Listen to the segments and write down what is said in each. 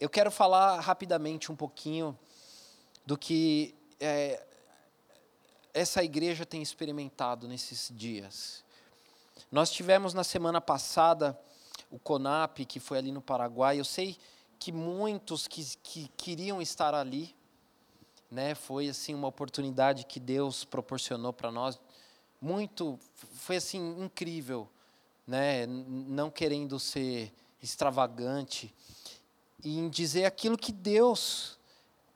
Eu quero falar rapidamente um pouquinho do que é, essa igreja tem experimentado nesses dias. Nós tivemos na semana passada o CONAP, que foi ali no Paraguai. Eu sei que muitos que, que queriam estar ali, né, foi assim uma oportunidade que Deus proporcionou para nós. Muito, foi assim incrível, né, não querendo ser extravagante em dizer aquilo que Deus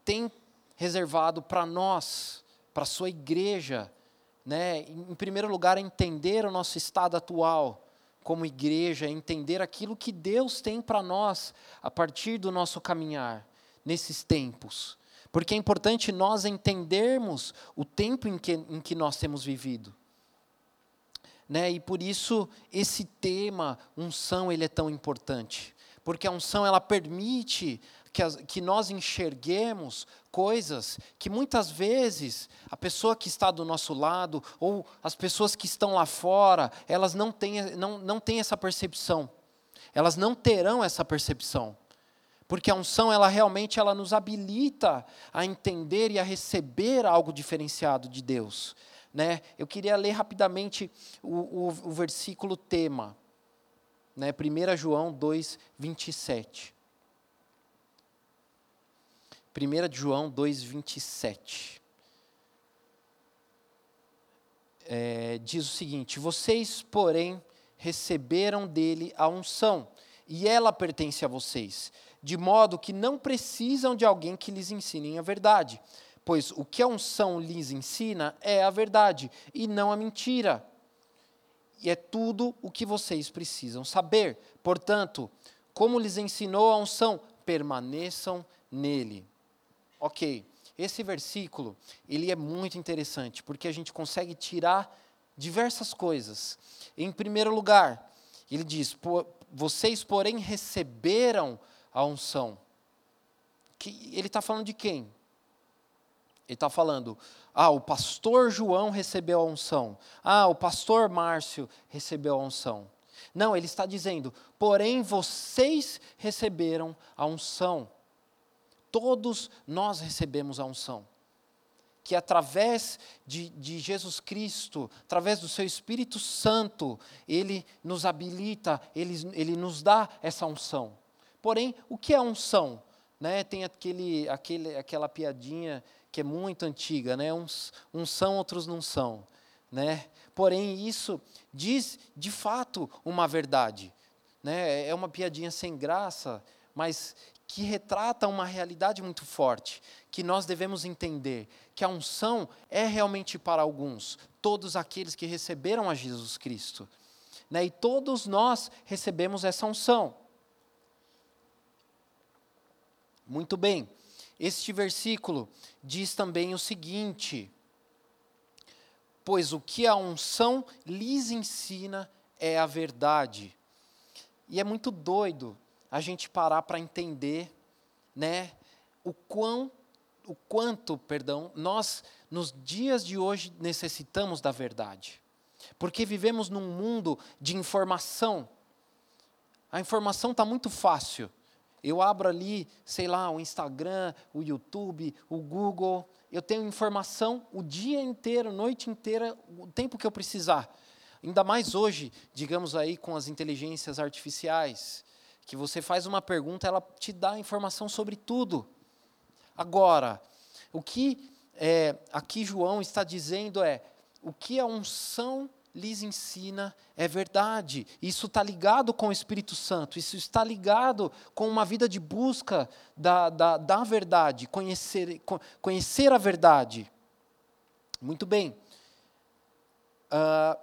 tem reservado para nós, para a sua igreja. Né? Em primeiro lugar, entender o nosso estado atual como igreja, entender aquilo que Deus tem para nós a partir do nosso caminhar nesses tempos. Porque é importante nós entendermos o tempo em que, em que nós temos vivido. Né? E por isso esse tema, unção, ele é tão importante porque a unção ela permite que, as, que nós enxerguemos coisas que muitas vezes a pessoa que está do nosso lado ou as pessoas que estão lá fora, elas não têm, não, não têm essa percepção. Elas não terão essa percepção. Porque a unção, ela realmente ela nos habilita a entender e a receber algo diferenciado de Deus. Né? Eu queria ler rapidamente o, o, o versículo tema né? 1 João 2, 27. 1 João 2, 27. É, diz o seguinte: Vocês, porém, receberam dele a unção, e ela pertence a vocês, de modo que não precisam de alguém que lhes ensine a verdade, pois o que a unção lhes ensina é a verdade, e não a mentira e é tudo o que vocês precisam saber. Portanto, como lhes ensinou a unção, permaneçam nele. Ok, esse versículo ele é muito interessante porque a gente consegue tirar diversas coisas. Em primeiro lugar, ele diz: vocês, porém, receberam a unção. Ele está falando de quem? Ele está falando, ah, o pastor João recebeu a unção. Ah, o pastor Márcio recebeu a unção. Não, ele está dizendo, porém vocês receberam a unção. Todos nós recebemos a unção. Que através de, de Jesus Cristo, através do seu Espírito Santo, ele nos habilita, ele, ele nos dá essa unção. Porém, o que é unção? Né, tem aquele, aquele, aquela piadinha que é muito antiga, né? Uns, uns são, outros não são. Né? Porém, isso diz de fato uma verdade. Né? É uma piadinha sem graça, mas que retrata uma realidade muito forte, que nós devemos entender que a unção é realmente para alguns, todos aqueles que receberam a Jesus Cristo. Né? E todos nós recebemos essa unção. Muito bem. Este versículo diz também o seguinte: Pois o que a unção lhes ensina é a verdade. E é muito doido a gente parar para entender, né, o quão o quanto, perdão, nós nos dias de hoje necessitamos da verdade. Porque vivemos num mundo de informação. A informação está muito fácil. Eu abro ali, sei lá, o Instagram, o YouTube, o Google. Eu tenho informação o dia inteiro, noite inteira, o tempo que eu precisar. Ainda mais hoje, digamos aí, com as inteligências artificiais, que você faz uma pergunta, ela te dá informação sobre tudo. Agora, o que é, aqui João está dizendo é: o que a unção lhes ensina é verdade. Isso está ligado com o Espírito Santo, isso está ligado com uma vida de busca da, da, da verdade, conhecer, conhecer a verdade. Muito bem. Uh,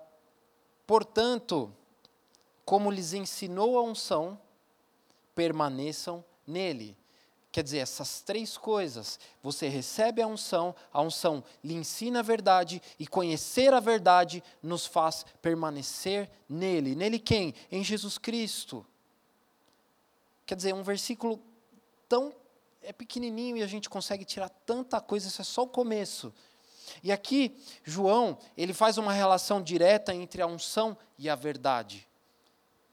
portanto, como lhes ensinou a unção, permaneçam nele. Quer dizer, essas três coisas, você recebe a unção, a unção lhe ensina a verdade, e conhecer a verdade nos faz permanecer nele. Nele quem? Em Jesus Cristo. Quer dizer, um versículo tão é pequenininho e a gente consegue tirar tanta coisa, isso é só o começo. E aqui, João, ele faz uma relação direta entre a unção e a verdade.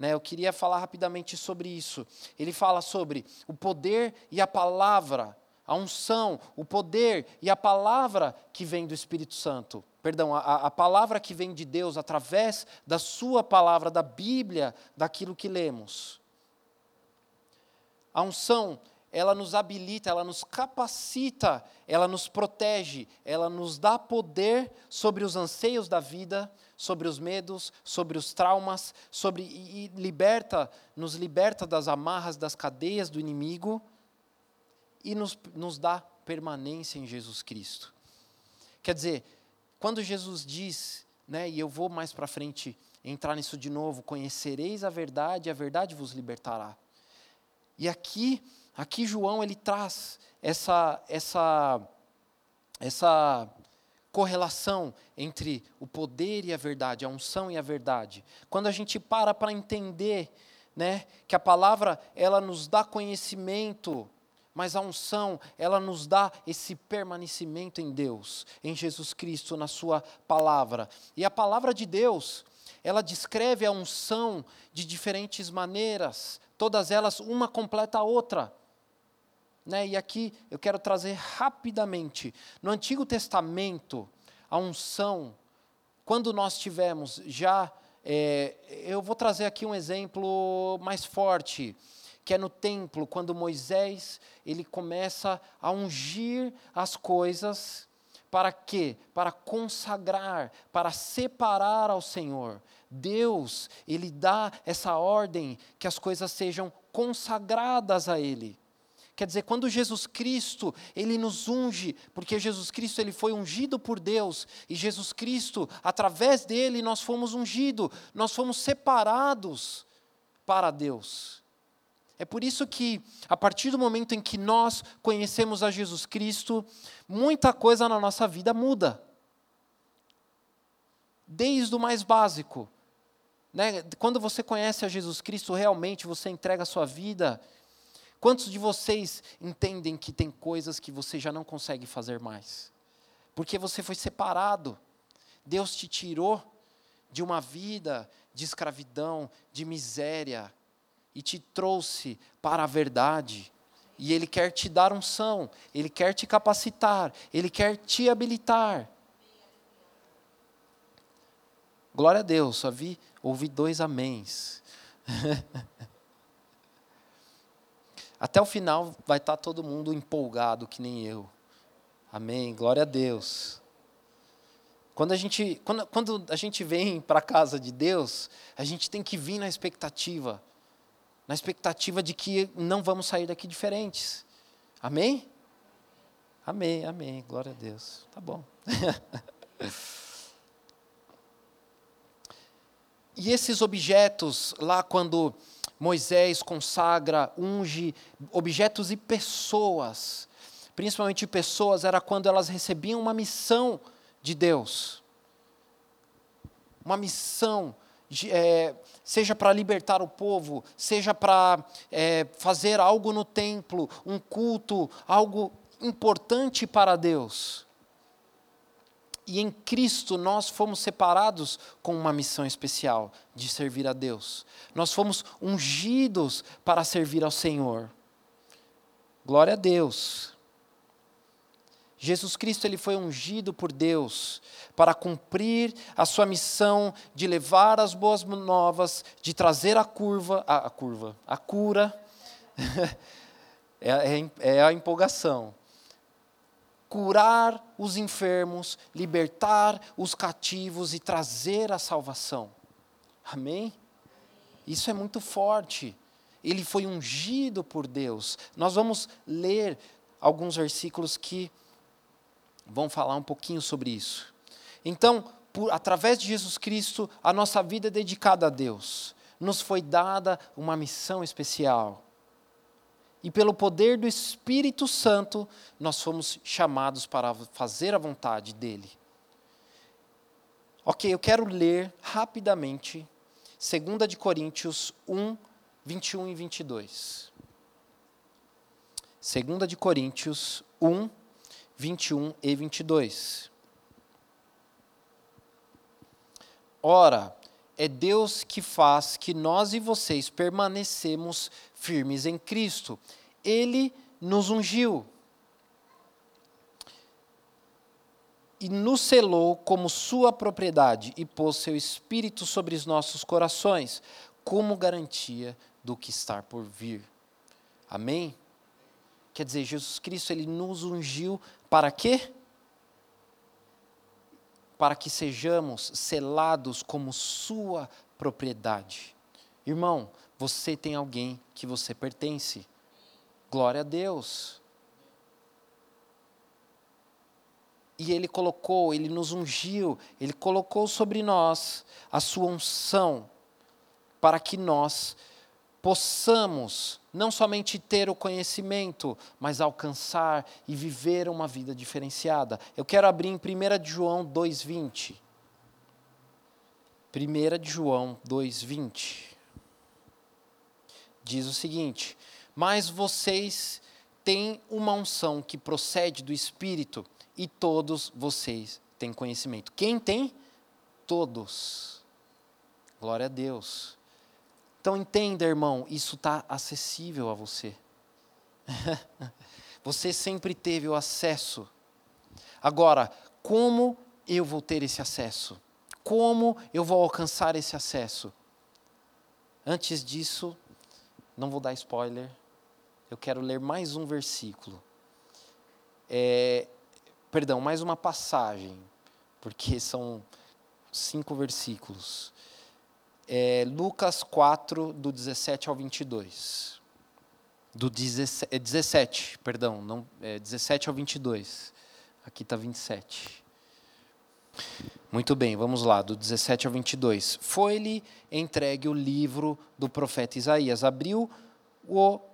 Né, eu queria falar rapidamente sobre isso. Ele fala sobre o poder e a palavra, a unção, o poder e a palavra que vem do Espírito Santo. Perdão, a, a palavra que vem de Deus através da Sua palavra, da Bíblia, daquilo que lemos. A unção ela nos habilita, ela nos capacita, ela nos protege, ela nos dá poder sobre os anseios da vida, sobre os medos, sobre os traumas, sobre e, liberta, nos liberta das amarras, das cadeias do inimigo e nos, nos dá permanência em Jesus Cristo. Quer dizer, quando Jesus diz, né, e eu vou mais para frente entrar nisso de novo, conhecereis a verdade, e a verdade vos libertará. E aqui Aqui João ele traz essa essa essa correlação entre o poder e a verdade, a unção e a verdade. Quando a gente para para entender, né, que a palavra ela nos dá conhecimento, mas a unção, ela nos dá esse permanecimento em Deus, em Jesus Cristo, na Sua palavra. E a palavra de Deus, ela descreve a unção de diferentes maneiras, todas elas, uma completa a outra. Né? E aqui eu quero trazer rapidamente. No Antigo Testamento, a unção, quando nós tivemos já. É, eu vou trazer aqui um exemplo mais forte, que é no templo, quando Moisés ele começa a ungir as coisas. Para quê? Para consagrar, para separar ao Senhor. Deus, Ele dá essa ordem que as coisas sejam consagradas a Ele. Quer dizer, quando Jesus Cristo, ele nos unge, porque Jesus Cristo ele foi ungido por Deus, e Jesus Cristo, através dele nós fomos ungidos, nós fomos separados para Deus. É por isso que, a partir do momento em que nós conhecemos a Jesus Cristo, muita coisa na nossa vida muda. Desde o mais básico. Né? Quando você conhece a Jesus Cristo, realmente você entrega a sua vida Quantos de vocês entendem que tem coisas que você já não consegue fazer mais? Porque você foi separado. Deus te tirou de uma vida de escravidão, de miséria, e te trouxe para a verdade. E Ele quer te dar unção, Ele quer te capacitar, Ele quer te habilitar. Glória a Deus, só vi, ouvi dois améns. Até o final vai estar todo mundo empolgado, que nem eu. Amém. Glória a Deus. Quando a gente, quando, quando a gente vem para a casa de Deus, a gente tem que vir na expectativa. Na expectativa de que não vamos sair daqui diferentes. Amém? Amém, amém. Glória a Deus. Tá bom. e esses objetos, lá quando Moisés consagra, unge objetos e pessoas. Principalmente pessoas, era quando elas recebiam uma missão de Deus. Uma missão, de, é, seja para libertar o povo, seja para é, fazer algo no templo, um culto, algo importante para Deus. E em Cristo nós fomos separados com uma missão especial de servir a Deus. Nós fomos ungidos para servir ao Senhor. Glória a Deus. Jesus Cristo ele foi ungido por Deus para cumprir a sua missão de levar as boas novas, de trazer a curva, a, a curva, a cura. é, é, é a empolgação curar os enfermos, libertar os cativos e trazer a salvação. Amém? Isso é muito forte. Ele foi ungido por Deus. Nós vamos ler alguns versículos que vão falar um pouquinho sobre isso. Então, por, através de Jesus Cristo, a nossa vida é dedicada a Deus. Nos foi dada uma missão especial. E pelo poder do Espírito Santo, nós fomos chamados para fazer a vontade dele. Ok, eu quero ler rapidamente 2 de Coríntios 1, 21 e 22. 2 de Coríntios 1, 21 e 22. Ora, é Deus que faz que nós e vocês permanecemos firmes em Cristo. Ele nos ungiu e nos selou como sua propriedade e pôs seu espírito sobre os nossos corações, como garantia do que está por vir. Amém? Quer dizer, Jesus Cristo ele nos ungiu para quê? Para que sejamos selados como sua propriedade. Irmão, você tem alguém que você pertence. Glória a Deus. E ele colocou, ele nos ungiu, ele colocou sobre nós a sua unção para que nós possamos não somente ter o conhecimento, mas alcançar e viver uma vida diferenciada. Eu quero abrir em 1 João 2,20. 1 João 2,20. Diz o seguinte: Mas vocês têm uma unção que procede do Espírito, e todos vocês têm conhecimento. Quem tem? Todos. Glória a Deus. Então entenda, irmão, isso está acessível a você. você sempre teve o acesso. Agora, como eu vou ter esse acesso? Como eu vou alcançar esse acesso? Antes disso, não vou dar spoiler, eu quero ler mais um versículo. É, perdão, mais uma passagem, porque são cinco versículos é, Lucas 4, do 17 ao 22. Do 17, 17 é, perdão, não, é, 17 ao 22. Aqui está 27. Muito bem, vamos lá, do 17 ao 22. Foi-lhe entregue o livro do profeta Isaías. Abriu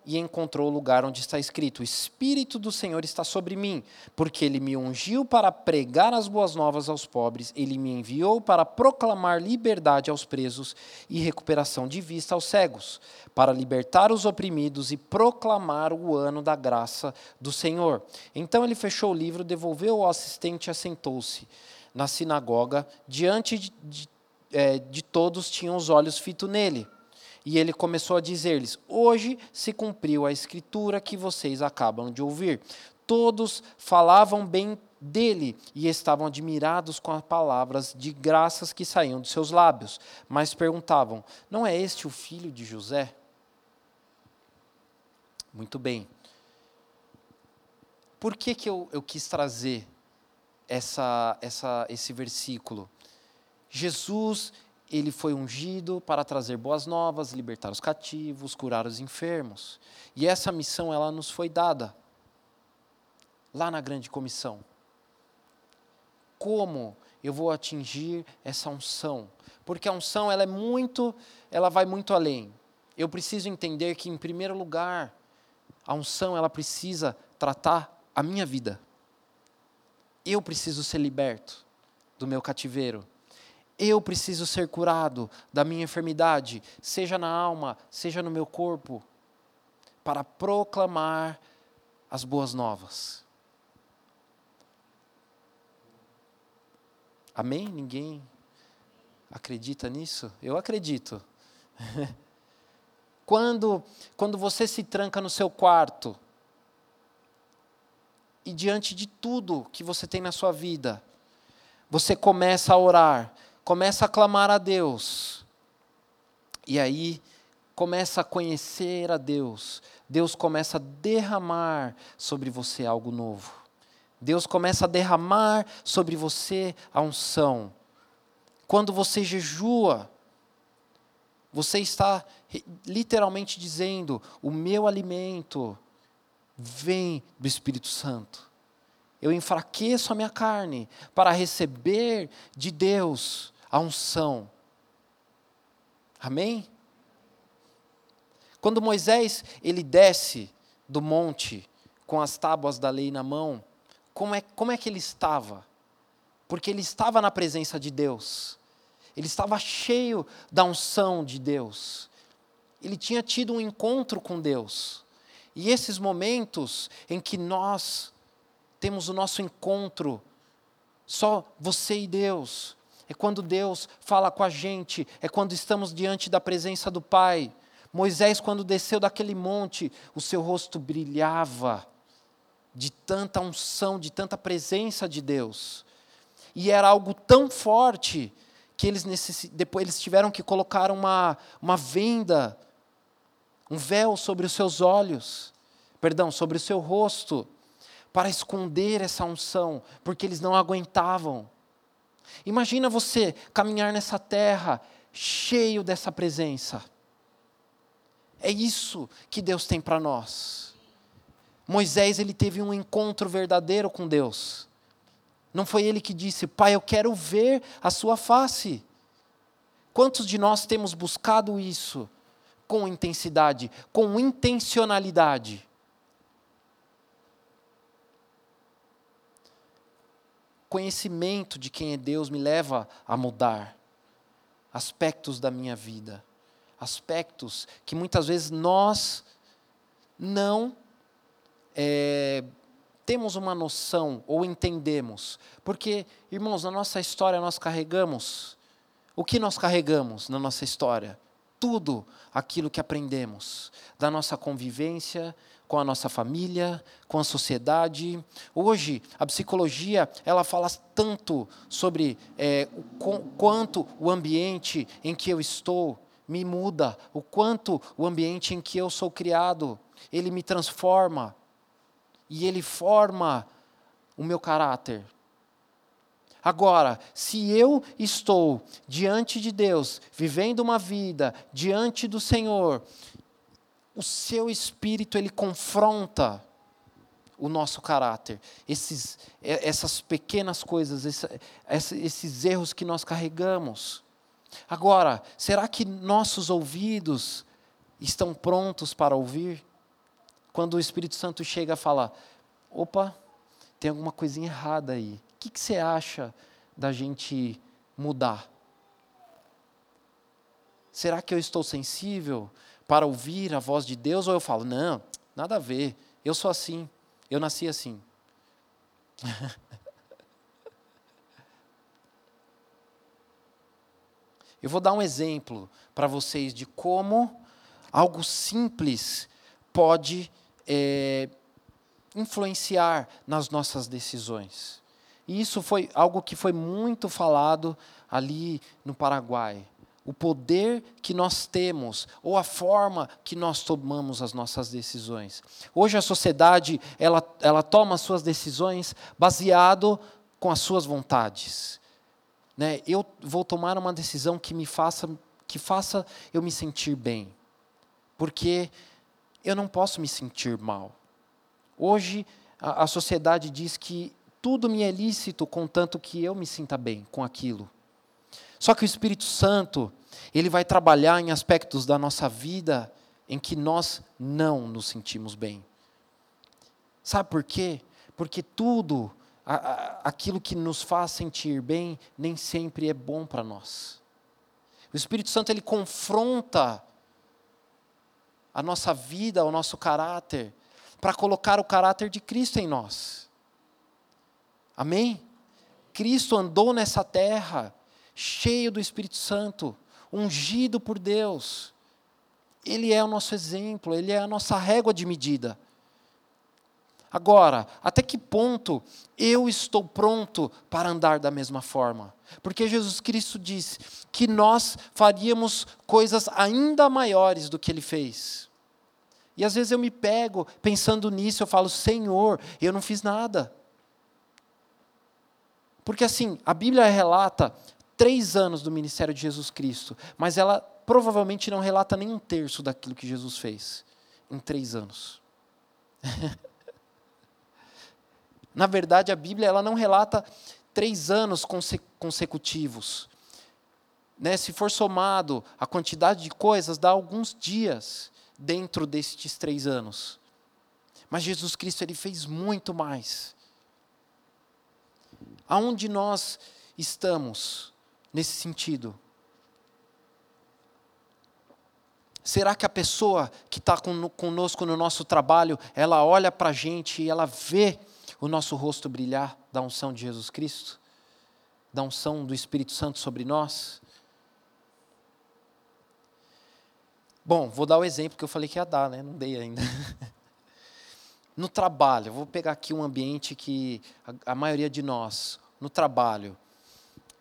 e encontrou o lugar onde está escrito: O Espírito do Senhor está sobre mim, porque ele me ungiu para pregar as boas novas aos pobres, ele me enviou para proclamar liberdade aos presos e recuperação de vista aos cegos, para libertar os oprimidos e proclamar o ano da graça do Senhor. Então ele fechou o livro, devolveu ao assistente e assentou-se na sinagoga, diante de, de, é, de todos tinham os olhos fitos nele. E ele começou a dizer-lhes: Hoje se cumpriu a escritura que vocês acabam de ouvir. Todos falavam bem dele e estavam admirados com as palavras de graças que saíam dos seus lábios, mas perguntavam: Não é este o filho de José? Muito bem. Por que, que eu, eu quis trazer essa, essa, esse versículo? Jesus ele foi ungido para trazer boas novas, libertar os cativos, curar os enfermos. E essa missão ela nos foi dada lá na grande comissão. Como eu vou atingir essa unção? Porque a unção ela é muito, ela vai muito além. Eu preciso entender que em primeiro lugar, a unção ela precisa tratar a minha vida. Eu preciso ser liberto do meu cativeiro eu preciso ser curado da minha enfermidade, seja na alma, seja no meu corpo, para proclamar as boas novas. Amém? Ninguém acredita nisso? Eu acredito. quando, quando você se tranca no seu quarto e diante de tudo que você tem na sua vida, você começa a orar, começa a clamar a Deus. E aí começa a conhecer a Deus. Deus começa a derramar sobre você algo novo. Deus começa a derramar sobre você a unção. Quando você jejua, você está literalmente dizendo: o meu alimento vem do Espírito Santo. Eu enfraqueço a minha carne para receber de Deus a unção. Amém? Quando Moisés ele desce do monte, com as tábuas da lei na mão, como é, como é que ele estava? Porque ele estava na presença de Deus, ele estava cheio da unção de Deus, ele tinha tido um encontro com Deus. E esses momentos em que nós temos o nosso encontro, só você e Deus, é quando Deus fala com a gente, é quando estamos diante da presença do Pai. Moisés, quando desceu daquele monte, o seu rosto brilhava de tanta unção, de tanta presença de Deus. E era algo tão forte que eles, depois eles tiveram que colocar uma, uma venda, um véu sobre os seus olhos, perdão, sobre o seu rosto, para esconder essa unção, porque eles não aguentavam. Imagina você caminhar nessa terra cheio dessa presença. É isso que Deus tem para nós. Moisés ele teve um encontro verdadeiro com Deus. Não foi ele que disse: "Pai, eu quero ver a sua face". Quantos de nós temos buscado isso com intensidade, com intencionalidade? Conhecimento de quem é Deus me leva a mudar aspectos da minha vida aspectos que muitas vezes nós não é, temos uma noção ou entendemos. Porque, irmãos, na nossa história nós carregamos. O que nós carregamos na nossa história? Tudo aquilo que aprendemos da nossa convivência com a nossa família, com a sociedade. Hoje, a psicologia ela fala tanto sobre é, o quanto o ambiente em que eu estou me muda, o quanto o ambiente em que eu sou criado, ele me transforma e ele forma o meu caráter. Agora, se eu estou diante de Deus, vivendo uma vida diante do Senhor, o seu espírito ele confronta o nosso caráter, esses, essas pequenas coisas, esses erros que nós carregamos. Agora, será que nossos ouvidos estão prontos para ouvir? Quando o Espírito Santo chega a falar: opa, tem alguma coisinha errada aí. O que, que você acha da gente mudar? Será que eu estou sensível para ouvir a voz de Deus ou eu falo: não, nada a ver, eu sou assim, eu nasci assim? Eu vou dar um exemplo para vocês de como algo simples pode é, influenciar nas nossas decisões. E isso foi algo que foi muito falado ali no Paraguai. O poder que nós temos, ou a forma que nós tomamos as nossas decisões. Hoje a sociedade, ela, ela toma as suas decisões baseado com as suas vontades né, eu vou tomar uma decisão que me faça, que faça eu me sentir bem, porque eu não posso me sentir mal. Hoje a, a sociedade diz que tudo me é lícito, contanto que eu me sinta bem com aquilo. Só que o Espírito Santo, ele vai trabalhar em aspectos da nossa vida em que nós não nos sentimos bem. Sabe por quê? Porque tudo aquilo que nos faz sentir bem nem sempre é bom para nós. O Espírito Santo ele confronta a nossa vida, o nosso caráter, para colocar o caráter de Cristo em nós. Amém? Cristo andou nessa terra cheio do Espírito Santo, ungido por Deus. Ele é o nosso exemplo, ele é a nossa régua de medida. Agora, até que ponto eu estou pronto para andar da mesma forma? Porque Jesus Cristo disse que nós faríamos coisas ainda maiores do que ele fez. E às vezes eu me pego pensando nisso, eu falo, Senhor, eu não fiz nada. Porque assim, a Bíblia relata três anos do ministério de Jesus Cristo, mas ela provavelmente não relata nem um terço daquilo que Jesus fez em três anos. Na verdade, a Bíblia ela não relata três anos consecutivos. Né? Se for somado a quantidade de coisas, dá alguns dias dentro destes três anos. Mas Jesus Cristo ele fez muito mais. Aonde nós estamos nesse sentido? Será que a pessoa que está conosco no nosso trabalho, ela olha para a gente e ela vê o nosso rosto brilhar da unção de Jesus Cristo? Da unção do Espírito Santo sobre nós? Bom, vou dar o exemplo que eu falei que ia dar, né? Não dei ainda. no trabalho, vou pegar aqui um ambiente que a, a maioria de nós, no trabalho,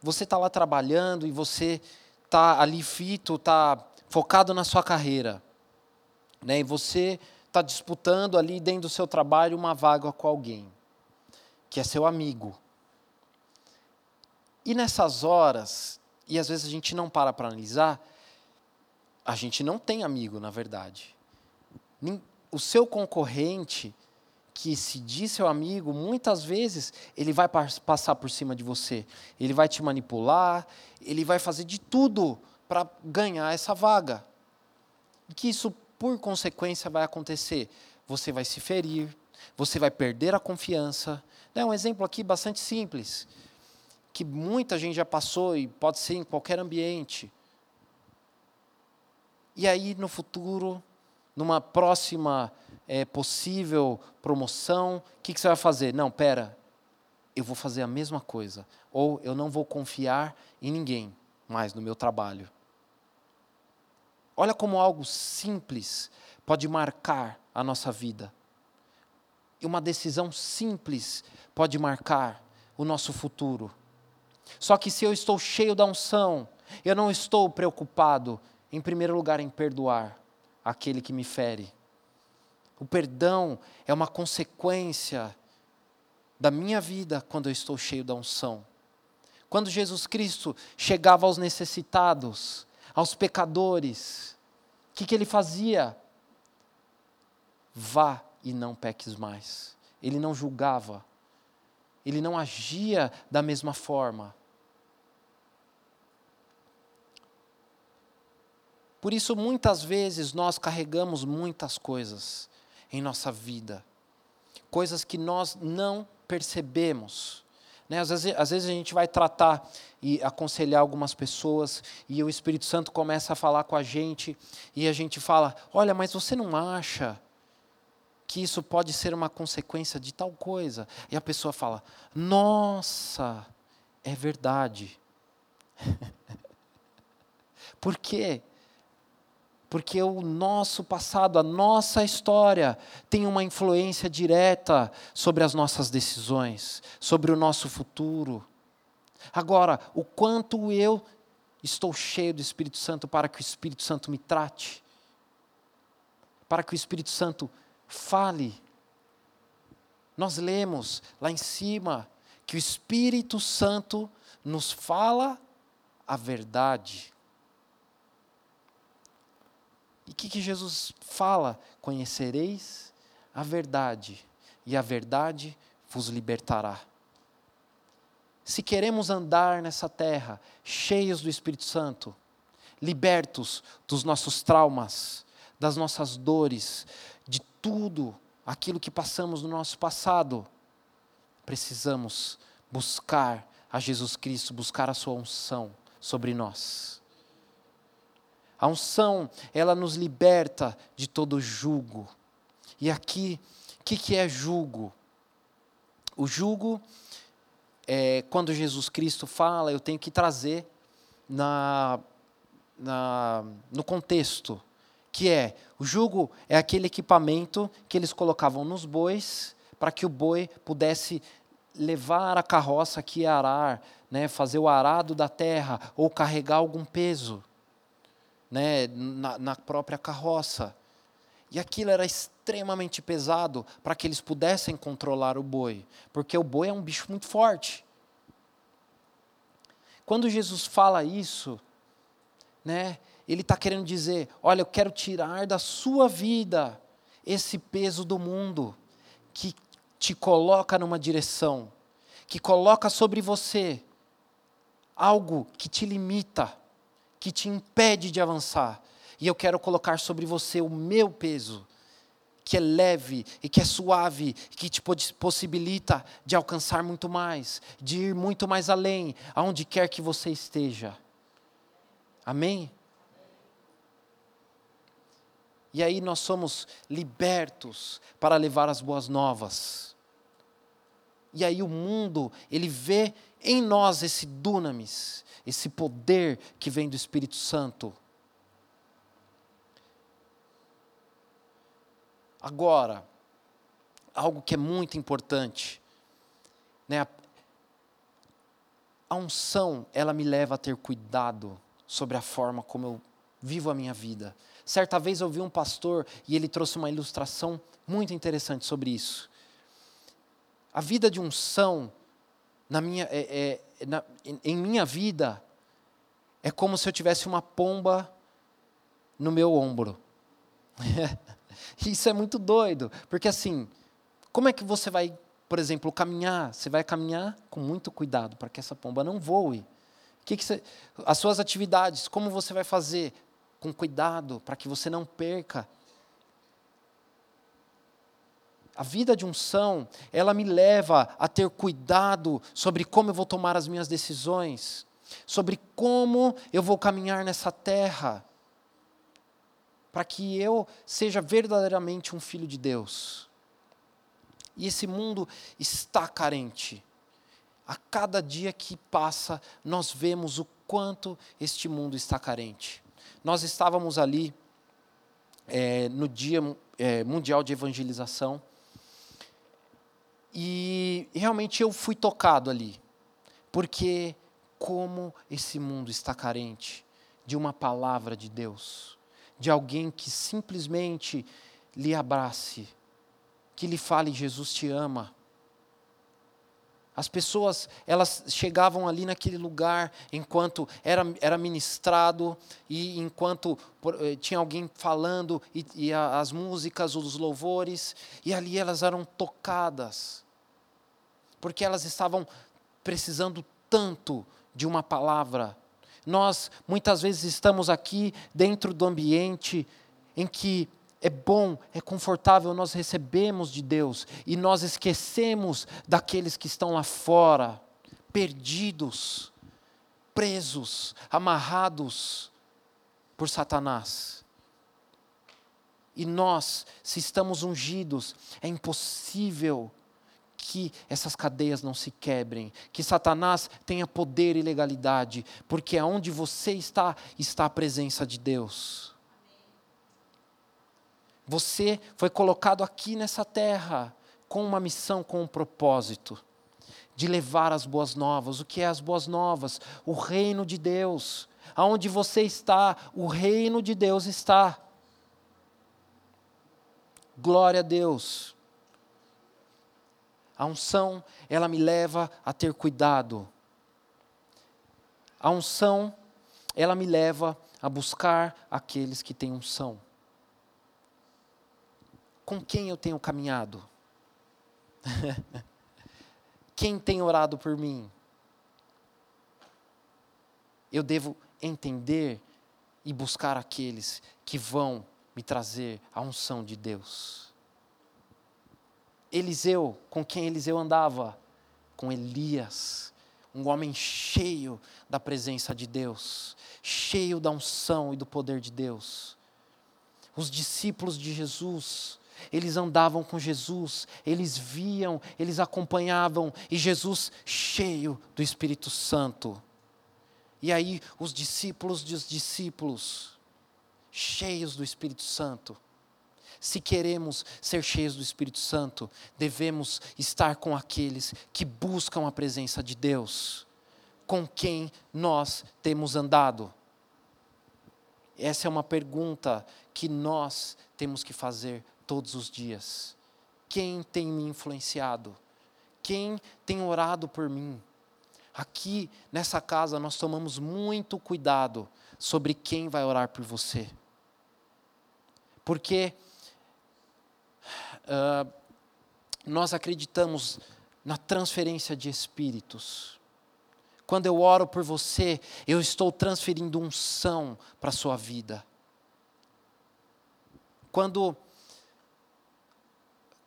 você está lá trabalhando e você está ali fito, está focado na sua carreira, né? E você está disputando ali dentro do seu trabalho uma vaga com alguém que é seu amigo. E nessas horas, e às vezes a gente não para para analisar, a gente não tem amigo, na verdade. O seu concorrente, que se diz seu amigo, muitas vezes ele vai passar por cima de você. Ele vai te manipular, ele vai fazer de tudo para ganhar essa vaga. E que isso, por consequência, vai acontecer? Você vai se ferir, você vai perder a confiança. É um exemplo aqui bastante simples, que muita gente já passou e pode ser em qualquer ambiente. E aí, no futuro, numa próxima é, possível promoção, o que, que você vai fazer? Não, pera, eu vou fazer a mesma coisa. Ou eu não vou confiar em ninguém mais no meu trabalho. Olha como algo simples pode marcar a nossa vida. E uma decisão simples pode marcar o nosso futuro. Só que se eu estou cheio da unção, eu não estou preocupado, em primeiro lugar, em perdoar aquele que me fere. O perdão é uma consequência da minha vida quando eu estou cheio da unção. Quando Jesus Cristo chegava aos necessitados, aos pecadores, o que, que ele fazia? Vá e não peques mais. Ele não julgava, ele não agia da mesma forma. Por isso, muitas vezes, nós carregamos muitas coisas em nossa vida, coisas que nós não percebemos. Né? Às, vezes, às vezes a gente vai tratar e aconselhar algumas pessoas e o Espírito Santo começa a falar com a gente e a gente fala: Olha, mas você não acha que isso pode ser uma consequência de tal coisa? E a pessoa fala: Nossa, é verdade. Por quê? Porque o nosso passado, a nossa história, tem uma influência direta sobre as nossas decisões, sobre o nosso futuro. Agora, o quanto eu estou cheio do Espírito Santo para que o Espírito Santo me trate, para que o Espírito Santo fale. Nós lemos lá em cima que o Espírito Santo nos fala a verdade. E o que, que Jesus fala? Conhecereis a verdade, e a verdade vos libertará. Se queremos andar nessa terra cheios do Espírito Santo, libertos dos nossos traumas, das nossas dores, de tudo aquilo que passamos no nosso passado, precisamos buscar a Jesus Cristo, buscar a Sua unção sobre nós. A unção, ela nos liberta de todo jugo. E aqui, o que, que é jugo? O jugo, é, quando Jesus Cristo fala, eu tenho que trazer na, na, no contexto, que é, o jugo é aquele equipamento que eles colocavam nos bois, para que o boi pudesse levar a carroça aqui a arar, né, fazer o arado da terra, ou carregar algum peso né, na, na própria carroça. E aquilo era extremamente pesado para que eles pudessem controlar o boi, porque o boi é um bicho muito forte. Quando Jesus fala isso, né, ele está querendo dizer: olha, eu quero tirar da sua vida esse peso do mundo que te coloca numa direção, que coloca sobre você algo que te limita que te impede de avançar. E eu quero colocar sobre você o meu peso, que é leve e que é suave, que te possibilita de alcançar muito mais, de ir muito mais além, aonde quer que você esteja. Amém? E aí nós somos libertos para levar as boas novas. E aí o mundo, ele vê em nós esse dunamis, esse poder que vem do Espírito Santo. Agora, algo que é muito importante, né? A unção, ela me leva a ter cuidado sobre a forma como eu vivo a minha vida. Certa vez eu vi um pastor e ele trouxe uma ilustração muito interessante sobre isso. A vida de unção, na minha, é, é, na, em, minha vida, é como se eu tivesse uma pomba no meu ombro. Isso é muito doido, porque assim, como é que você vai, por exemplo, caminhar? Você vai caminhar com muito cuidado para que essa pomba não voe. Que que você, as suas atividades, como você vai fazer? Com cuidado, para que você não perca. A vida de unção, ela me leva a ter cuidado sobre como eu vou tomar as minhas decisões, sobre como eu vou caminhar nessa terra para que eu seja verdadeiramente um filho de Deus. E esse mundo está carente. A cada dia que passa, nós vemos o quanto este mundo está carente. Nós estávamos ali é, no Dia é, Mundial de Evangelização e realmente eu fui tocado ali, porque como esse mundo está carente de uma palavra de Deus de alguém que simplesmente lhe abrace, que lhe fale: Jesus te ama. As pessoas, elas chegavam ali naquele lugar enquanto era, era ministrado e enquanto eh, tinha alguém falando e, e as músicas, os louvores, e ali elas eram tocadas, porque elas estavam precisando tanto de uma palavra nós muitas vezes estamos aqui dentro do ambiente em que é bom, é confortável, nós recebemos de Deus e nós esquecemos daqueles que estão lá fora, perdidos, presos, amarrados por Satanás. E nós, se estamos ungidos, é impossível que essas cadeias não se quebrem, que Satanás tenha poder e legalidade, porque aonde você está, está a presença de Deus. Você foi colocado aqui nessa terra com uma missão, com um propósito de levar as boas novas. O que é as boas novas? O reino de Deus. Aonde você está, o reino de Deus está. Glória a Deus. A unção, ela me leva a ter cuidado. A unção, ela me leva a buscar aqueles que têm unção. Com quem eu tenho caminhado? quem tem orado por mim? Eu devo entender e buscar aqueles que vão me trazer a unção de Deus. Eliseu, com quem Eliseu andava? Com Elias, um homem cheio da presença de Deus, cheio da unção e do poder de Deus. Os discípulos de Jesus, eles andavam com Jesus, eles viam, eles acompanhavam, e Jesus cheio do Espírito Santo. E aí, os discípulos dos discípulos, cheios do Espírito Santo, se queremos ser cheios do Espírito Santo, devemos estar com aqueles que buscam a presença de Deus, com quem nós temos andado. Essa é uma pergunta que nós temos que fazer todos os dias. Quem tem me influenciado? Quem tem orado por mim? Aqui nessa casa nós tomamos muito cuidado sobre quem vai orar por você. Porque uh, nós acreditamos na transferência de espíritos. Quando eu oro por você, eu estou transferindo unção para a sua vida. Quando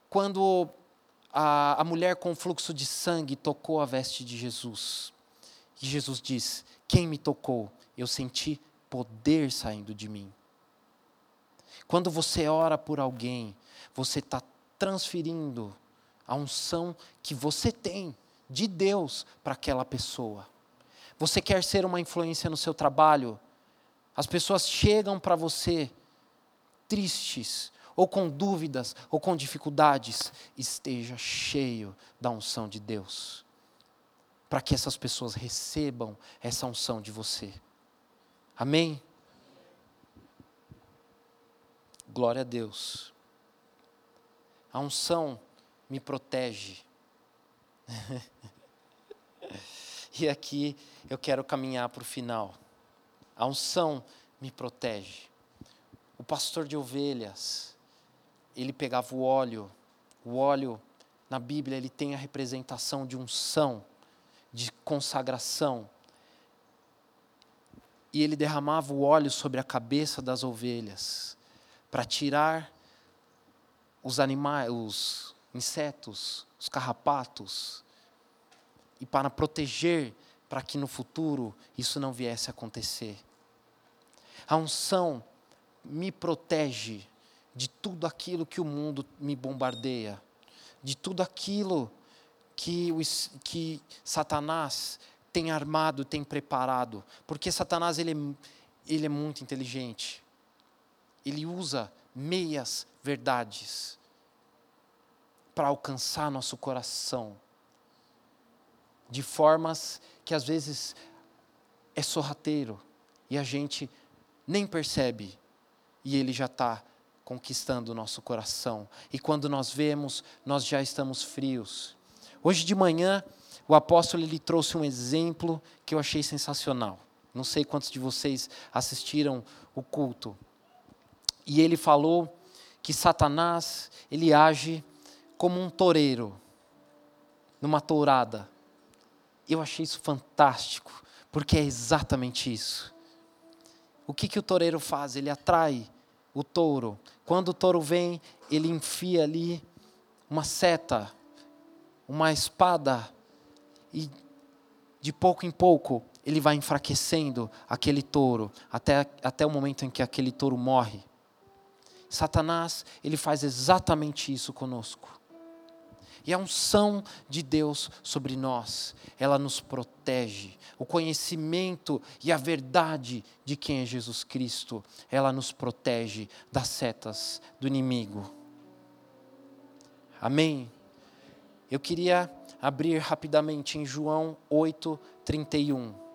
quando a, a mulher com fluxo de sangue tocou a veste de Jesus. E Jesus diz: Quem me tocou? Eu senti poder saindo de mim. Quando você ora por alguém, você está transferindo a unção que você tem de Deus para aquela pessoa. Você quer ser uma influência no seu trabalho? As pessoas chegam para você tristes, ou com dúvidas, ou com dificuldades. Esteja cheio da unção de Deus, para que essas pessoas recebam essa unção de você. Amém? Glória a Deus. A unção me protege. e aqui eu quero caminhar para o final. A unção me protege. O pastor de ovelhas, ele pegava o óleo. O óleo, na Bíblia, ele tem a representação de unção, de consagração. E ele derramava o óleo sobre a cabeça das ovelhas para tirar os animais, os insetos, os carrapatos, e para proteger, para que no futuro isso não viesse a acontecer. A unção me protege de tudo aquilo que o mundo me bombardeia, de tudo aquilo que, que Satanás tem armado, tem preparado, porque Satanás ele é, ele é muito inteligente ele usa meias verdades para alcançar nosso coração de formas que às vezes é sorrateiro e a gente nem percebe e ele já está conquistando o nosso coração. E quando nós vemos, nós já estamos frios. Hoje de manhã, o apóstolo ele trouxe um exemplo que eu achei sensacional. Não sei quantos de vocês assistiram o culto. E ele falou que Satanás, ele age como um toureiro numa tourada. Eu achei isso fantástico, porque é exatamente isso. O que, que o toureiro faz? Ele atrai o touro. Quando o touro vem, ele enfia ali uma seta, uma espada, e de pouco em pouco ele vai enfraquecendo aquele touro, até, até o momento em que aquele touro morre. Satanás, ele faz exatamente isso conosco. E a unção de Deus sobre nós, ela nos protege. O conhecimento e a verdade de quem é Jesus Cristo, ela nos protege das setas do inimigo. Amém? Eu queria abrir rapidamente em João 8, 31.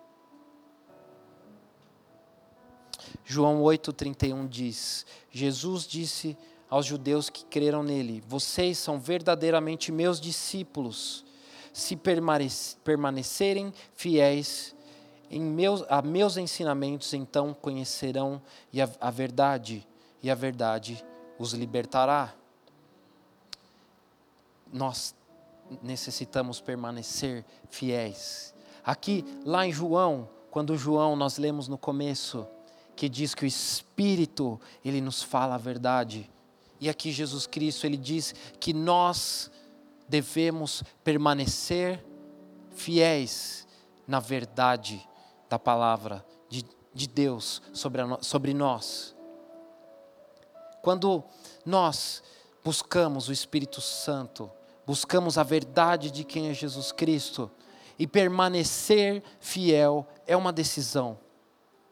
João 8,31 diz: Jesus disse aos judeus que creram nele: Vocês são verdadeiramente meus discípulos, se permanecerem fiéis em meus, a meus ensinamentos, então conhecerão a, a verdade, e a verdade os libertará. Nós necessitamos permanecer fiéis. Aqui, lá em João, quando João nós lemos no começo, que diz que o Espírito, ele nos fala a verdade. E aqui Jesus Cristo, ele diz que nós devemos permanecer fiéis na verdade da palavra de, de Deus sobre, a, sobre nós. Quando nós buscamos o Espírito Santo, buscamos a verdade de quem é Jesus Cristo, e permanecer fiel é uma decisão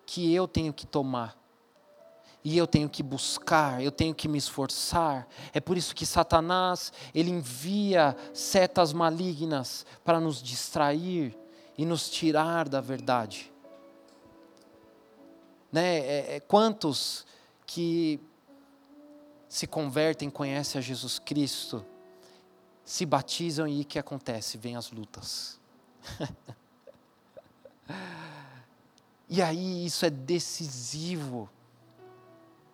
que eu tenho que tomar. E eu tenho que buscar, eu tenho que me esforçar. É por isso que Satanás, ele envia setas malignas para nos distrair e nos tirar da verdade. Né? É, é, quantos que se convertem, conhecem a Jesus Cristo, se batizam e o que acontece? Vêm as lutas. E aí isso é decisivo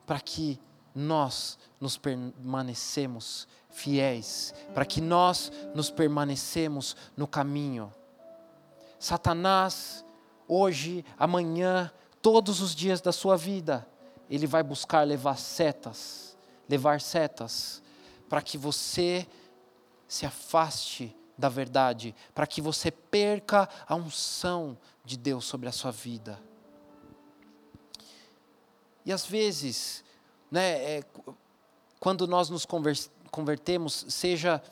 para que nós nos permanecemos fiéis, para que nós nos permanecemos no caminho. Satanás, hoje, amanhã, todos os dias da sua vida, ele vai buscar levar setas, levar setas para que você se afaste da verdade, para que você perca a unção de Deus sobre a sua vida. E às vezes, né, é, quando nós nos convertemos, seja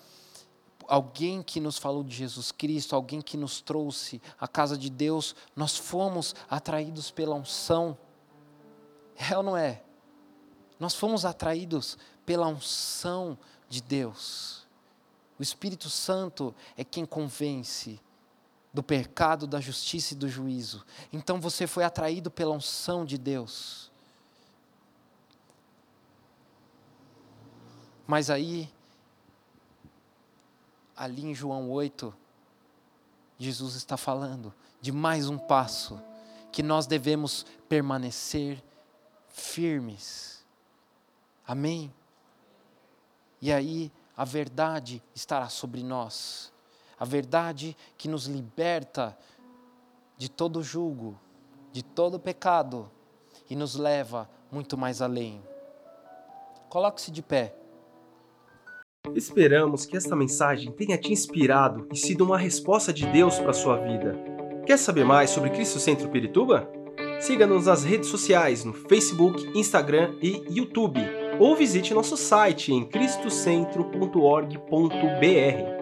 alguém que nos falou de Jesus Cristo, alguém que nos trouxe à casa de Deus, nós fomos atraídos pela unção. É ou não é? Nós fomos atraídos pela unção de Deus. O Espírito Santo é quem convence do pecado, da justiça e do juízo. Então você foi atraído pela unção de Deus. Mas aí, ali em João 8, Jesus está falando de mais um passo que nós devemos permanecer firmes. Amém? E aí a verdade estará sobre nós. A verdade que nos liberta de todo julgo, de todo pecado e nos leva muito mais além. Coloque-se de pé. Esperamos que esta mensagem tenha te inspirado e sido uma resposta de Deus para a sua vida. Quer saber mais sobre Cristo Centro Pirituba? Siga-nos nas redes sociais no Facebook, Instagram e YouTube ou visite nosso site em cristocentro.org.br.